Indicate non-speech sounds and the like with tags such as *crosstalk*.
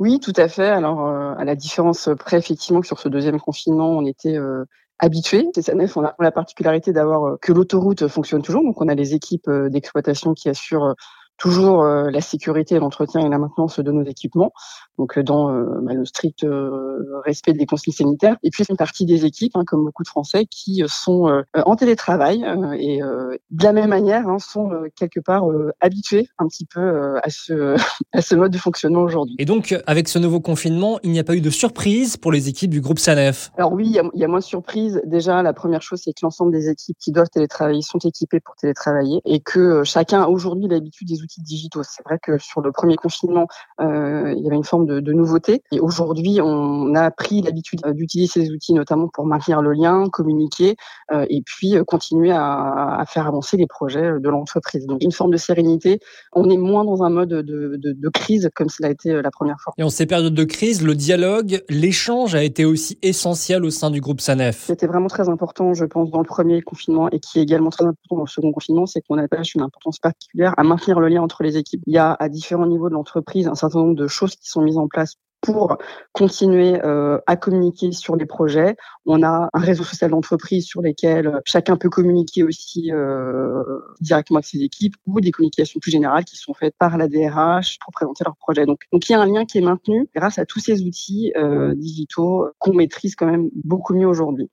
Oui, tout à fait. Alors, à la différence près, effectivement, que sur ce deuxième confinement, on était habitués. CSNF, on a la particularité d'avoir que l'autoroute fonctionne toujours, donc on a les équipes d'exploitation qui assurent toujours euh, la sécurité, l'entretien et la maintenance de nos équipements, donc euh, dans euh, bah, le strict respect des consignes sanitaires. Et puis une partie des équipes, hein, comme beaucoup de Français, qui sont en télétravail et de la même manière hein, sont quelque part habitués un petit peu à ce *laughs* à ce mode de fonctionnement aujourd'hui. Et donc avec ce nouveau confinement, il n'y a pas eu de surprise pour les équipes du groupe Sanef. Alors oui, il y, y a moins de surprises. Déjà, la première chose, c'est que l'ensemble des équipes qui doivent télétravailler sont équipées pour télétravailler et que chacun a aujourd'hui l'habitude des outils digitaux. C'est vrai que sur le premier confinement, euh, il y avait une forme de, nouveauté. Et aujourd'hui, on a pris l'habitude euh, d'utiliser ces outils, notamment pour maintenir le lien, communiquer, euh, et puis continuer à, faire avancer les projets de l'entreprise. Donc, une forme de sérénité. On est moins dans un mode de, crise comme cela a été la première fois. Et en ces périodes de crise, le dialogue, l'échange a été aussi essentiel au sein du groupe SANEF. C'était vraiment très important, je pense, dans le premier confinement et qui est également très important dans le second confinement, c'est qu'on attache une importance particulière à maintenir le lien entre les équipes. Il y a à différents niveaux de l'entreprise un certain nombre de choses qui sont mises en place pour continuer euh, à communiquer sur les projets. On a un réseau social d'entreprise sur lesquels chacun peut communiquer aussi euh, directement avec ses équipes ou des communications plus générales qui sont faites par la DRH pour présenter leurs projets. Donc, il y a un lien qui est maintenu grâce à tous ces outils euh, digitaux qu'on maîtrise quand même beaucoup mieux aujourd'hui.